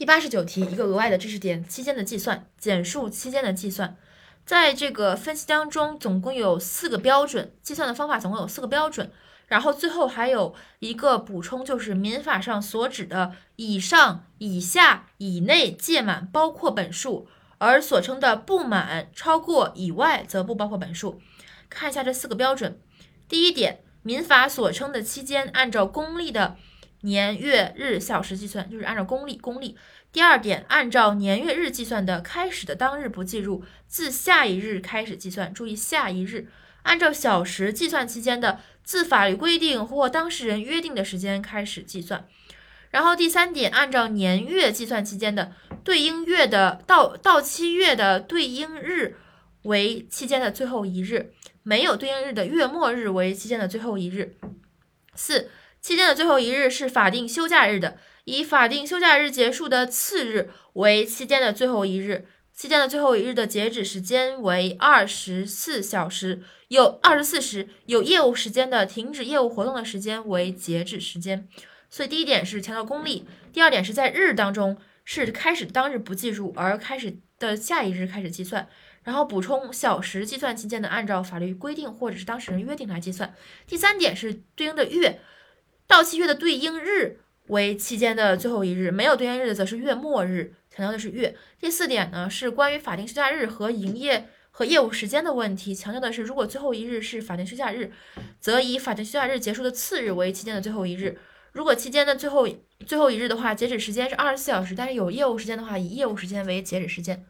第八十九题，一个额外的知识点：期间的计算，简述期间的计算。在这个分析当中，总共有四个标准，计算的方法总共有四个标准。然后最后还有一个补充，就是民法上所指的以上、以下、以内届满包括本数，而所称的不满、超过、以外则不包括本数。看一下这四个标准。第一点，民法所称的期间，按照公历的年月日小时计算，就是按照公历公历。第二点，按照年月日计算的开始的当日不计入，自下一日开始计算。注意下一日。按照小时计算期间的，自法律规定或当事人约定的时间开始计算。然后第三点，按照年月计算期间的对应月的到到期月的对应日为期间的最后一日，没有对应日的月末日为期间的最后一日。四、期间的最后一日是法定休假日的，以法定休假日结束的次日为期间的最后一日。期间的最后一日的截止时间为二十四小时，有二十四时有业务时间的停止业务活动的时间为截止时间。所以第一点是强调公历，第二点是在日当中是开始当日不计入，而开始的下一日开始计算。然后补充小时计算期间的按照法律规定或者是当事人约定来计算。第三点是对应的月，到期月的对应日为期间的最后一日，没有对应日的则是月末日。强调的是月。第四点呢是关于法定休假日和营业和业务时间的问题，强调的是如果最后一日是法定休假日，则以法定休假日结束的次日为期间的最后一日。如果期间的最后最后一日的话，截止时间是二十四小时，但是有业务时间的话，以业务时间为截止时间。